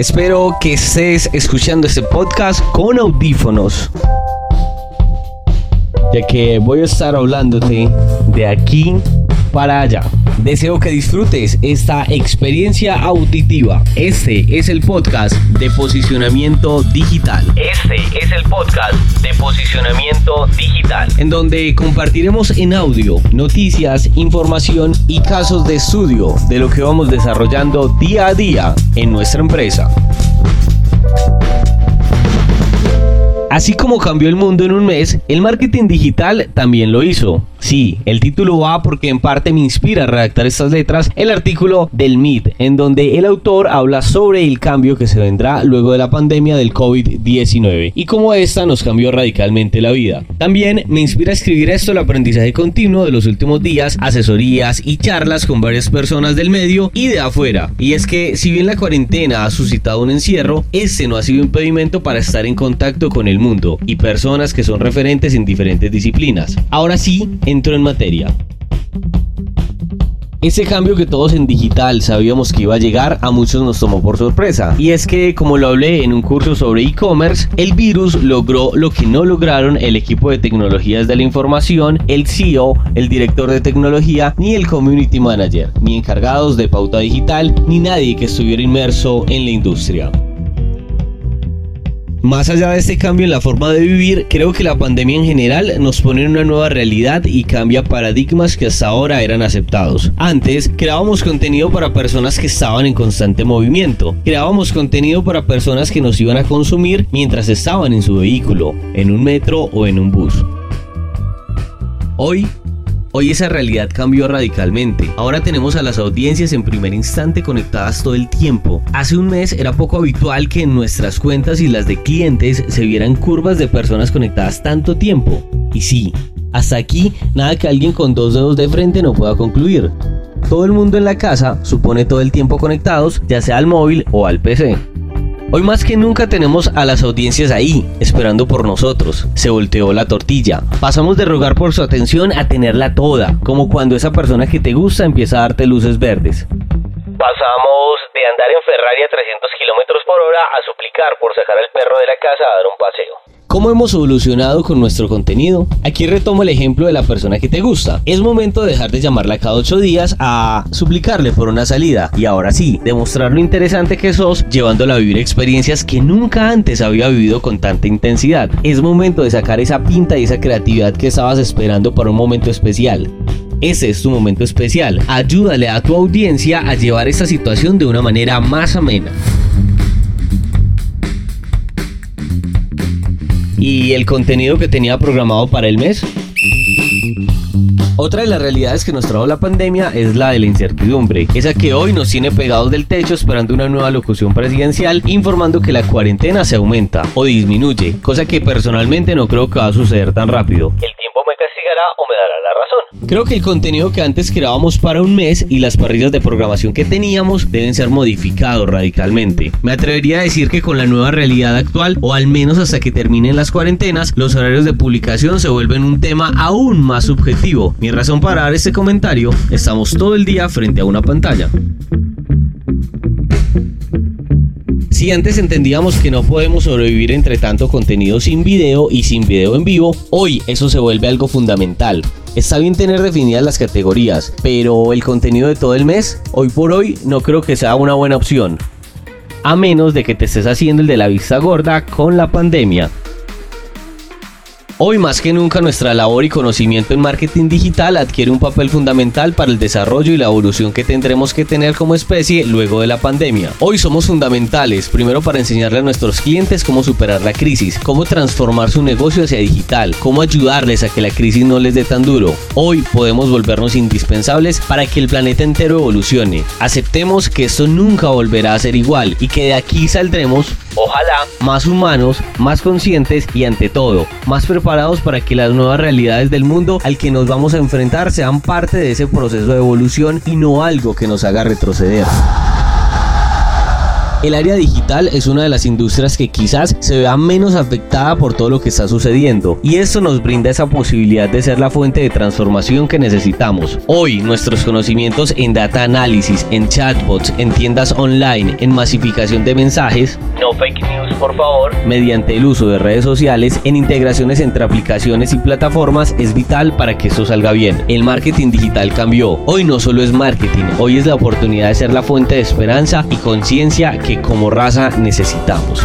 Espero que estés escuchando este podcast con audífonos, ya que voy a estar hablándote de aquí para allá. Deseo que disfrutes esta experiencia auditiva. Este es el podcast de posicionamiento digital. Este es el podcast de posicionamiento digital, en donde compartiremos en audio noticias, información y casos de estudio de lo que vamos desarrollando día a día en nuestra empresa. Así como cambió el mundo en un mes, el marketing digital también lo hizo. Sí, el título va porque en parte me inspira a redactar estas letras el artículo del MIT, en donde el autor habla sobre el cambio que se vendrá luego de la pandemia del COVID-19 y cómo esta nos cambió radicalmente la vida. También me inspira a escribir esto el aprendizaje continuo de los últimos días, asesorías y charlas con varias personas del medio y de afuera. Y es que si bien la cuarentena ha suscitado un encierro, este no ha sido impedimento para estar en contacto con el mundo y personas que son referentes en diferentes disciplinas. Ahora sí, entro en materia. Ese cambio que todos en digital sabíamos que iba a llegar a muchos nos tomó por sorpresa. Y es que, como lo hablé en un curso sobre e-commerce, el virus logró lo que no lograron el equipo de tecnologías de la información, el CEO, el director de tecnología, ni el community manager, ni encargados de pauta digital, ni nadie que estuviera inmerso en la industria. Más allá de este cambio en la forma de vivir, creo que la pandemia en general nos pone en una nueva realidad y cambia paradigmas que hasta ahora eran aceptados. Antes, creábamos contenido para personas que estaban en constante movimiento. Creábamos contenido para personas que nos iban a consumir mientras estaban en su vehículo, en un metro o en un bus. Hoy Hoy esa realidad cambió radicalmente. Ahora tenemos a las audiencias en primer instante conectadas todo el tiempo. Hace un mes era poco habitual que en nuestras cuentas y las de clientes se vieran curvas de personas conectadas tanto tiempo. Y sí, hasta aquí nada que alguien con dos dedos de frente no pueda concluir. Todo el mundo en la casa supone todo el tiempo conectados, ya sea al móvil o al PC. Hoy más que nunca tenemos a las audiencias ahí, esperando por nosotros. Se volteó la tortilla. Pasamos de rogar por su atención a tenerla toda, como cuando esa persona que te gusta empieza a darte luces verdes. Pasamos de andar en Ferrari a 300 km por hora a suplicar por sacar al perro de la casa a dar un paseo. ¿Cómo hemos evolucionado con nuestro contenido? Aquí retomo el ejemplo de la persona que te gusta. Es momento de dejar de llamarla cada 8 días a suplicarle por una salida y ahora sí, demostrar lo interesante que sos llevándola a vivir experiencias que nunca antes había vivido con tanta intensidad. Es momento de sacar esa pinta y esa creatividad que estabas esperando para un momento especial. Ese es tu momento especial. Ayúdale a tu audiencia a llevar esta situación de una manera más amena. Y el contenido que tenía programado para el mes. Otra de las realidades que nos trajo la pandemia es la de la incertidumbre, esa que hoy nos tiene pegados del techo esperando una nueva locución presidencial informando que la cuarentena se aumenta o disminuye, cosa que personalmente no creo que va a suceder tan rápido. El tiempo me castigará o la razón. Creo que el contenido que antes creábamos para un mes y las parrillas de programación que teníamos deben ser modificados radicalmente. Me atrevería a decir que con la nueva realidad actual, o al menos hasta que terminen las cuarentenas, los horarios de publicación se vuelven un tema aún más subjetivo. Mi razón para dar este comentario, estamos todo el día frente a una pantalla. Si antes entendíamos que no podemos sobrevivir entre tanto contenido sin video y sin video en vivo, hoy eso se vuelve algo fundamental. Está bien tener definidas las categorías, pero el contenido de todo el mes, hoy por hoy, no creo que sea una buena opción. A menos de que te estés haciendo el de la vista gorda con la pandemia. Hoy más que nunca nuestra labor y conocimiento en marketing digital adquiere un papel fundamental para el desarrollo y la evolución que tendremos que tener como especie luego de la pandemia. Hoy somos fundamentales, primero para enseñarle a nuestros clientes cómo superar la crisis, cómo transformar su negocio hacia digital, cómo ayudarles a que la crisis no les dé tan duro. Hoy podemos volvernos indispensables para que el planeta entero evolucione. Aceptemos que esto nunca volverá a ser igual y que de aquí saldremos Ojalá más humanos, más conscientes y ante todo, más preparados para que las nuevas realidades del mundo al que nos vamos a enfrentar sean parte de ese proceso de evolución y no algo que nos haga retroceder. El área digital es una de las industrias que quizás se vea menos afectada por todo lo que está sucediendo y esto nos brinda esa posibilidad de ser la fuente de transformación que necesitamos. Hoy nuestros conocimientos en data análisis, en chatbots, en tiendas online, en masificación de mensajes, no fake news por favor, mediante el uso de redes sociales, en integraciones entre aplicaciones y plataformas es vital para que esto salga bien. El marketing digital cambió. Hoy no solo es marketing, hoy es la oportunidad de ser la fuente de esperanza y conciencia que como raza necesitamos.